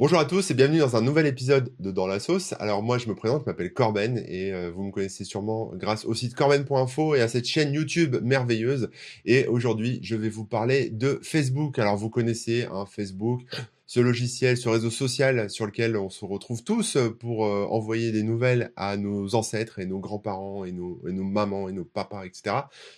Bonjour à tous et bienvenue dans un nouvel épisode de Dans la sauce. Alors moi je me présente, je m'appelle Corben et euh, vous me connaissez sûrement grâce au site corben.info et à cette chaîne YouTube merveilleuse. Et aujourd'hui je vais vous parler de Facebook. Alors vous connaissez hein, Facebook, ce logiciel, ce réseau social sur lequel on se retrouve tous pour euh, envoyer des nouvelles à nos ancêtres et nos grands-parents et nos, et nos mamans et nos papas, etc.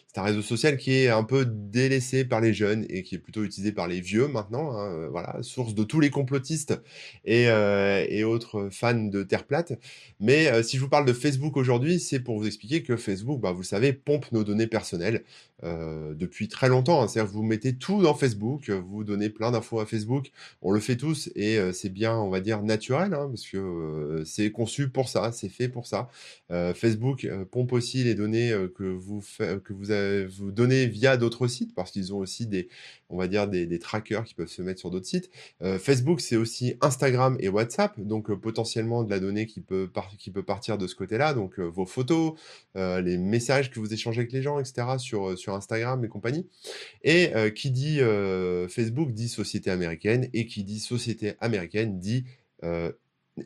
C'est un réseau social qui est un peu délaissé par les jeunes et qui est plutôt utilisé par les vieux maintenant. Hein, euh, voilà, source de tous les complotistes et, euh, et autres fans de Terre plate. Mais si je vous parle de Facebook aujourd'hui, c'est pour vous expliquer que Facebook, bah, vous le savez, pompe nos données personnelles depuis très longtemps. Hein. C'est-à-dire vous mettez tout dans Facebook, vous donnez plein d'infos à Facebook. On le fait tous et c'est bien, on va dire, naturel, hein, parce que c'est conçu pour ça, c'est fait pour ça. Facebook pompe aussi les données que vous que vous, avez, vous donnez via d'autres sites, parce qu'ils ont aussi des, on va dire, des, des, trackers qui peuvent se mettre sur d'autres sites. Facebook, c'est aussi Instagram et WhatsApp, donc potentiellement de la donnée qui peut, qui peut partir de ce côté-là, donc vos photos, les messages que vous échangez avec les gens, etc., sur, sur Instagram et compagnie. Et qui dit Facebook dit société américaine, et qui dit société américaine dit euh,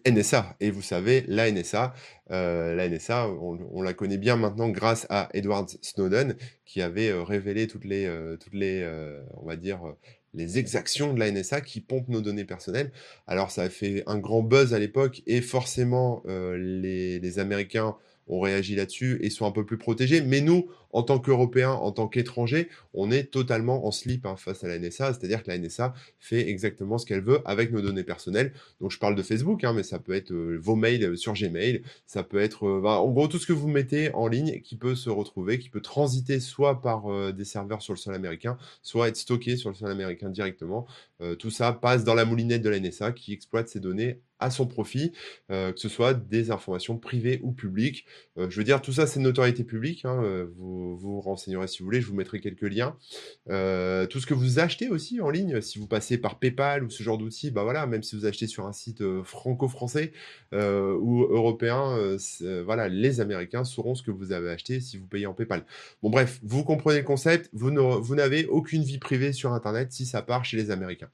NSA. Et vous savez, la NSA, euh, la NSA, on, la connaît bien maintenant grâce à Edward Snowden, qui avait euh, révélé toutes les, toutes les on va dire, les exactions de la NSA qui pompent nos données personnelles. Alors ça a fait un grand buzz à l'époque, et forcément, les, les Américains ont réagi là-dessus et sont un peu plus protégés. Mais nous, en tant qu'Européens, en tant qu'étrangers, on est totalement en slip hein, face à la NSA, c'est-à-dire que la NSA fait exactement ce qu'elle veut avec nos données personnelles. Donc je parle de Facebook, hein, mais ça peut être euh, vos mails sur Gmail, ça peut être euh, bah, en gros tout ce que vous mettez en ligne qui peut se retrouver, qui peut transiter soit par euh, des serveurs sur le sol américain, soit être stocké sur le sol américain directement. tout ça passe dans la moulinette de la NSA qui exploite ces données à son profit, que ce soit des informations privées ou publiques. je veux dire, tout ça, c'est une notoriété publique. Hein, vous, renseignerez si vous voulez, je vous mettrai quelques liens. Euh, tout ce que vous achetez aussi en ligne, si vous passez par PayPal ou ce genre d'outils, bah voilà, même si vous achetez sur un site euh, franco-français euh, ou européen, voilà, les Américains sauront ce que vous avez acheté si vous payez en PayPal. Bon bref, vous comprenez le concept, vous n'avez aucune vie privée sur Internet si ça part chez les Américains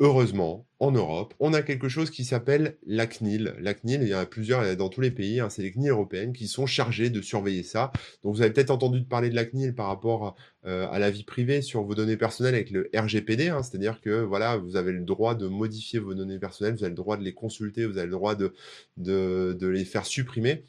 heureusement, en Europe, on a quelque chose qui s'appelle la CNIL. La CNIL, il y en a plusieurs dans tous les pays, hein, c'est les CNIL européennes qui sont chargées de surveiller ça. Donc vous avez peut-être entendu parler de la CNIL par rapport à, euh, la vie privée sur vos données personnelles avec le RGPD, hein, c'est-à-dire que voilà, vous avez le droit de modifier vos données personnelles, vous avez le droit de les consulter, vous avez le droit de les faire supprimer.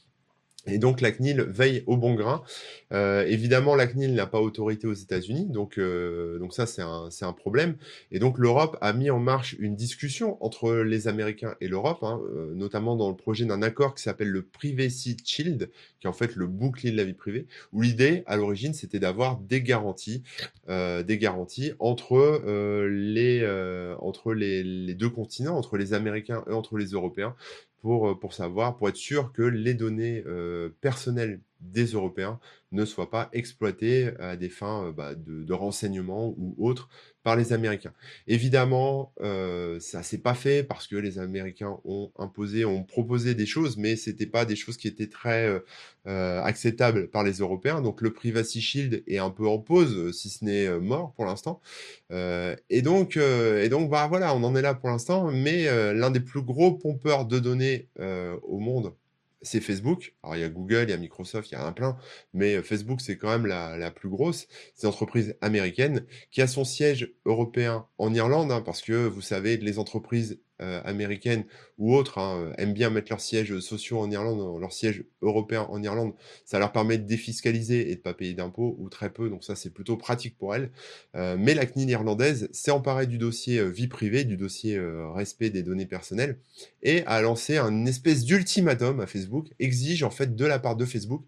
Et donc la CNIL veille au bon grain. Euh, évidemment, la CNIL n'a pas autorité aux États-Unis, donc, euh, donc ça c'est un, un, problème. Et donc l'Europe a mis en marche une discussion entre les Américains et l'Europe, hein, euh, notamment dans le projet d'un accord qui s'appelle le Privacy Shield, qui est en fait le bouclier de la vie privée, où l'idée à l'origine c'était d'avoir des garanties, euh, des garanties entre euh, les entre les, les deux continents, entre les Américains et entre les Européens, pour, euh, pour savoir, pour être sûr que les données euh, personnelles des Européens ne soient pas exploitées à des fins euh, bah, de, renseignement ou autres par les Américains. Évidemment, euh, ça s'est pas fait parce que les Américains ont imposé, ont proposé des choses, mais c'était pas des choses qui étaient très euh, euh acceptables par les Européens. Donc le Privacy Shield est un peu en pause, si ce n'est euh, mort pour l'instant. Euh, et donc, et donc, bah voilà, on en est là pour l'instant. Mais l'un des plus gros pompeurs de données au monde c'est Facebook. Alors, il y a Google, il y a Microsoft, il y a un plein, mais euh, Facebook, c'est quand même la, la plus grosse. C'est une entreprise américaine qui a son siège européen en Irlande, hein, parce que vous savez, les entreprises américaines ou autres hein, euh, aiment bien mettre leurs sièges sociaux en Irlande, leur siège européen en Irlande. Ça leur permet de défiscaliser et de pas payer d'impôts ou très peu, donc ça c'est plutôt pratique pour elles. Euh, mais la CNIL irlandaise s'est emparée du dossier vie privée, du dossier respect des données personnelles et a lancé un espèce d'ultimatum à Facebook, exige en fait de la part de Facebook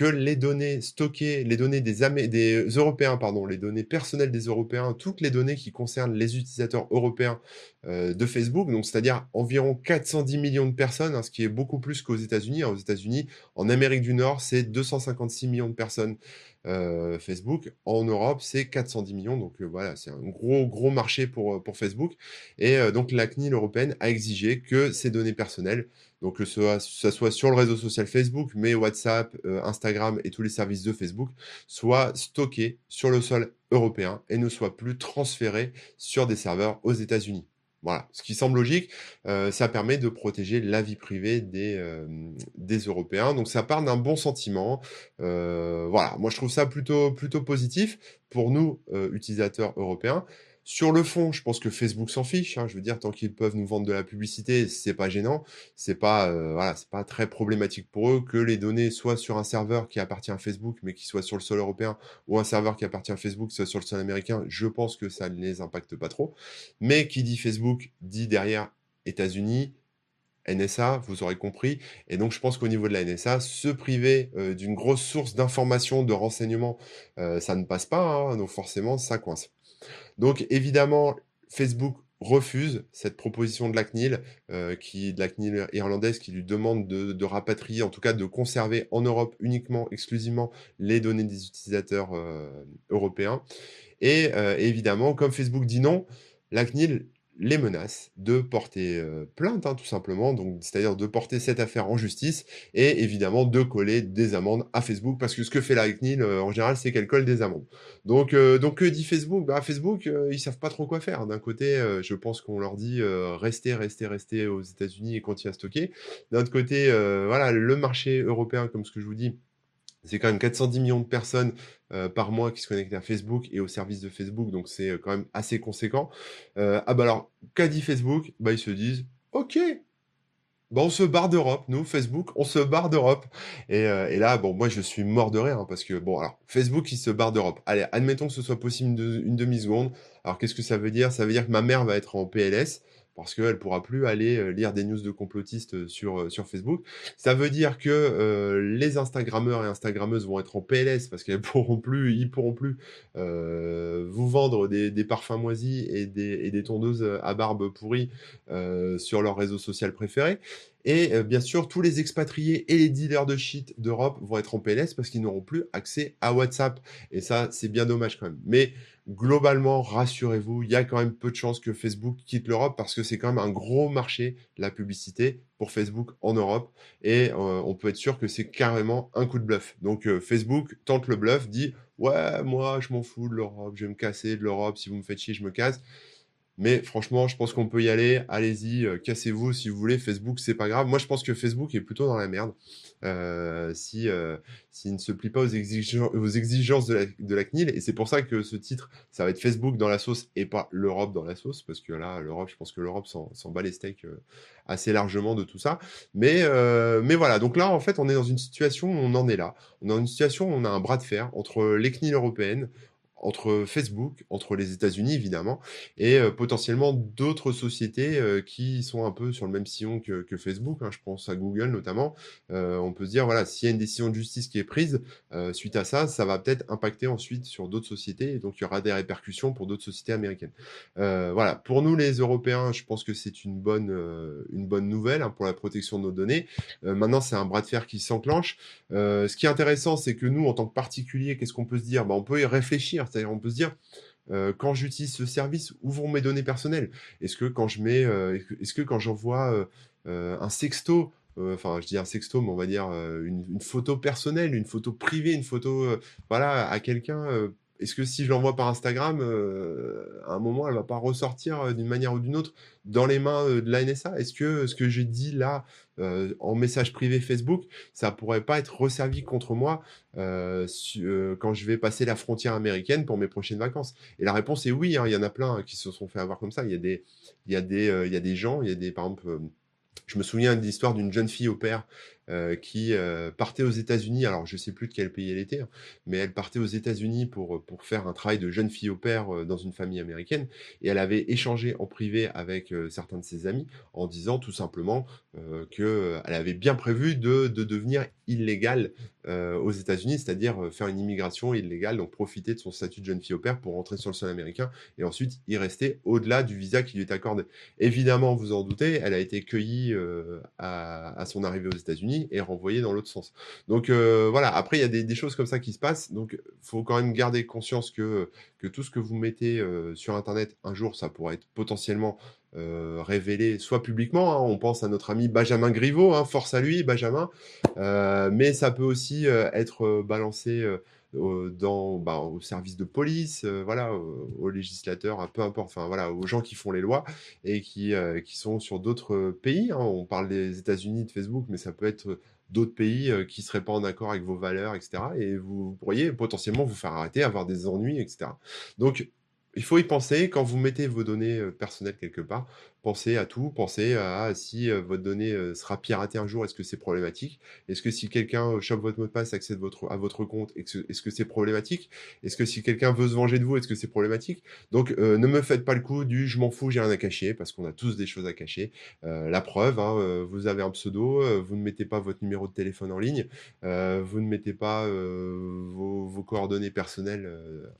que les données stockées, les données des, Européens, pardon, les données personnelles des Européens, toutes les données qui concernent les utilisateurs européens euh, de Facebook, donc c'est-à-dire environ 410 millions de personnes, hein, ce qui est beaucoup plus qu'aux États-Unis. Aux États-Unis, en Amérique du Nord, c'est 256 millions de personnes. Euh, Facebook. En Europe, c'est 410 millions. Donc euh, voilà, c'est un gros, gros marché pour, euh, Facebook. Et donc la CNIL européenne a exigé que ces données personnelles, donc que ce soit, soit sur le réseau social Facebook, mais WhatsApp, Instagram et tous les services de Facebook, soient stockées sur le sol européen et ne soient plus transférées sur des serveurs aux États-Unis. Voilà, ce qui semble logique, euh, ça permet de protéger la vie privée des, euh, des Européens. Donc ça part d'un bon sentiment. Euh, voilà, moi je trouve ça plutôt, plutôt positif pour nous, utilisateurs européens. Sur le fond, je pense que Facebook s'en fiche. Hein. Je veux dire, tant qu'ils peuvent nous vendre de la publicité, c'est pas gênant. C'est pas, euh, pas très problématique pour eux que les données soient sur un serveur qui appartient à Facebook, mais qui soit sur le sol européen, ou un serveur qui appartient à Facebook, soit sur le sol américain. Je pense que ça ne les impacte pas trop. Mais qui dit Facebook dit derrière États-Unis, NSA, vous aurez compris. Et donc, je pense qu'au niveau de la NSA, se priver euh, d'une grosse source d'informations, de renseignements, euh, ça ne passe pas. Hein. donc, forcément, ça coince. Donc évidemment, Facebook refuse cette proposition de la CNIL, euh, qui, de la CNIL irlandaise, qui lui demande de, rapatrier, en tout cas de conserver en Europe uniquement, exclusivement, les données des utilisateurs euh, européens. Et euh, évidemment, comme Facebook dit non, la CNIL les menaces de porter euh, plainte, hein, tout simplement, donc c'est-à-dire de porter cette affaire en justice et évidemment de coller des amendes à Facebook parce que ce que fait la CNIL euh, en général, c'est qu'elle colle des amendes. Donc, euh, que dit Facebook? Bah, Facebook, ils savent pas trop quoi faire. D'un côté, je pense qu'on leur dit restez, restez, restez aux États-Unis et continuez à stocker. D'un autre côté, voilà, le marché européen, comme ce que je vous dis, c'est quand même 410 millions de personnes euh, par mois qui se connectent à Facebook et au service de Facebook, donc c'est euh, quand même assez conséquent. Euh, ah bah alors, qu'a dit Facebook? Bah ils se disent, ok, bah on se barre d'Europe, nous, Facebook, on se barre d'Europe. Et, là, bon, moi je suis mort de rire, hein, parce que, bon, alors, Facebook, il se barre d'Europe. Allez, admettons que ce soit possible une, une demi-seconde. Alors qu'est-ce que ça veut dire? Ça veut dire que ma mère va être en PLS parce qu'elle pourra plus aller euh, lire des news de complotistes euh, sur, euh, sur Facebook. Ça veut dire que les Instagrammeurs et Instagrammeuses vont être en PLS parce qu'elles pourront plus, ils pourront plus vous vendre des, parfums moisis et des, et des tondeuses à barbe pourrie sur leur réseau social préféré. Et bien sûr, tous les expatriés et les dealers de shit d'Europe vont être en PLS parce qu'ils n'auront plus accès à WhatsApp. Et ça, c'est bien dommage quand même. Mais globalement, rassurez-vous, il y a quand même peu de chances que Facebook quitte l'Europe parce que c'est quand même un gros marché, la publicité, pour Facebook en Europe. Et euh, on peut être sûr que c'est carrément un coup de bluff. Donc euh, Facebook tente le bluff, dit Ouais, moi, je m'en fous de l'Europe, je vais me casser de l'Europe, si vous me faites chier, je me casse. Mais franchement, je pense qu'on peut y aller. Allez-y, euh, cassez-vous si vous voulez. Facebook, c'est pas grave. Moi, je pense que Facebook est plutôt dans la merde. Euh, si euh, s'il ne se plie pas aux, exigences de la, CNIL. Et c'est pour ça que ce titre, ça va être Facebook dans la sauce et pas l'Europe dans la sauce. Parce que là, l'Europe, je pense que l'Europe s'en bat les steaks assez largement de tout ça. Mais, mais voilà. Donc là, en fait, on est dans une situation où on en est là. On est dans une situation où on a un bras de fer entre les CNIL européennes, entre Facebook, entre les États-Unis évidemment, et euh, potentiellement d'autres sociétés euh, qui sont un peu sur le même sillon que, Facebook. Hein. je pense à Google notamment. Euh, on peut se dire voilà, s'il y a une décision de justice qui est prise suite à ça, ça va peut-être impacter ensuite sur d'autres sociétés, et donc il y aura des répercussions pour d'autres sociétés américaines. voilà, pour nous les Européens, je pense que c'est une bonne une bonne nouvelle hein, pour la protection de nos données. maintenant, c'est un bras de fer qui s'enclenche. ce qui est intéressant, c'est que nous, en tant que particuliers, qu'est-ce qu'on peut se dire? Bah, on peut y réfléchir c'est-à-dire, on peut se dire, euh, quand j'utilise ce service, où vont mes données personnelles? Est-ce que quand je mets, euh, est-ce que quand j'envoie euh, un sexto, enfin, je dis un sexto, mais on va dire une, une, photo personnelle, une photo privée, une photo, voilà, à quelqu'un, est-ce que si je l'envoie par Instagram, euh, à un moment, elle va pas ressortir euh, d'une manière ou d'une autre dans les mains euh, de la NSA Est-ce que ce que j'ai dit là en message privé Facebook, ça pourrait pas être resservi contre moi quand je vais passer la frontière américaine pour mes prochaines vacances? Et la réponse est oui. Hein, il y en a plein qui se sont fait avoir comme ça. Il y a des, y a des gens, il y a des, par exemple je me souviens de l'histoire d'une jeune fille au père euh, qui euh, partait aux États-Unis. Alors, je sais plus de quel pays elle était, hein, mais elle partait aux États-Unis pour, pour faire un travail de jeune fille au père euh, dans une famille américaine. Et elle avait échangé en privé avec certains de ses amis en disant tout simplement qu'elle avait bien prévu de, de devenir illégale aux États-Unis, c'est-à-dire faire une immigration illégale, donc profiter de son statut de jeune fille au père pour rentrer sur le sol américain et ensuite y rester au-delà du visa qui lui est accordé. Évidemment, vous en doutez, elle a été cueillie à, à son arrivée aux États-Unis et renvoyé dans l'autre sens. Donc euh, voilà, après il y a des, choses comme ça qui se passent, donc faut quand même garder conscience que, que tout ce que vous mettez euh, sur Internet, un jour ça pourrait être potentiellement euh, révélé soit publiquement, hein, on pense à notre ami Benjamin Griveaux, hein, force à lui Benjamin, mais ça peut aussi être balancé dans, bah, au service de police, voilà, aux législateurs, peu importe, enfin voilà, aux gens qui font les lois et qui, qui sont sur d'autres pays. Hein. On parle des États-Unis de Facebook, mais ça peut être d'autres pays qui ne seraient pas en accord avec vos valeurs, etc. Et vous pourriez potentiellement vous faire arrêter, avoir des ennuis, etc. Donc, il faut y penser quand vous mettez vos données personnelles quelque part pensez à tout, pensez à si euh, votre donnée euh, sera piratée un jour, est-ce que c'est problématique? Est-ce que si quelqu'un euh, chope votre mot de passe, accède à votre compte, est-ce que c'est problématique? Est-ce que si quelqu'un veut se venger de vous, est-ce que c'est problématique? Donc ne me faites pas le coup du je m'en fous, j'ai rien à cacher, parce qu'on a tous des choses à cacher. la preuve, hein, vous avez un pseudo, vous ne mettez pas votre numéro de téléphone en ligne, vous ne mettez pas vos, vos, coordonnées personnelles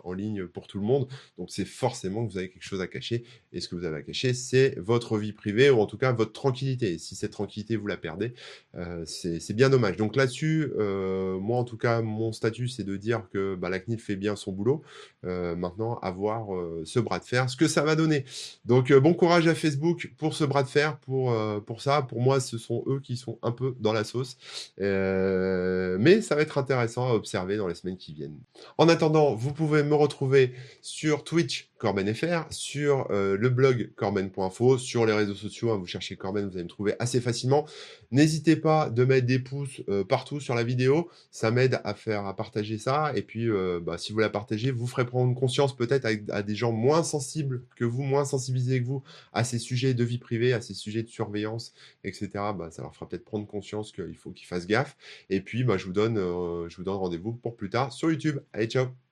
en ligne pour tout le monde, donc c'est forcément que vous avez quelque chose à cacher, et ce que vous avez à cacher, c'est votre vie privée ou en tout cas votre tranquillité. si cette tranquillité vous la perdez, euh, c'est bien dommage. Donc là-dessus, euh, moi en tout cas, mon statut c'est de dire que bah, la CNIL fait bien son boulot. Euh, maintenant, avoir ce bras de fer, ce que ça va donner. Donc bon courage à Facebook pour ce bras de fer, pour, pour ça. Pour moi, ce sont eux qui sont un peu dans la sauce. mais ça va être intéressant à observer dans les semaines qui viennent. En attendant, vous pouvez me retrouver sur Twitch CorbenFR, sur le blog corben.info, sur les réseaux sociaux, hein, vous cherchez Corben, vous allez me trouver assez facilement. N'hésitez pas de mettre des pouces euh, partout sur la vidéo, ça m'aide à faire à partager ça. Et puis, euh, bah, si vous la partagez, vous ferez prendre conscience peut-être à, des gens moins sensibles que vous, moins sensibilisés que vous à ces sujets de vie privée, à ces sujets de surveillance, etc. Bah, ça leur fera peut-être prendre conscience qu'il faut qu'ils fassent gaffe. Et puis, bah, je vous donne, euh, je vous donne rendez-vous pour plus tard sur YouTube. Allez, ciao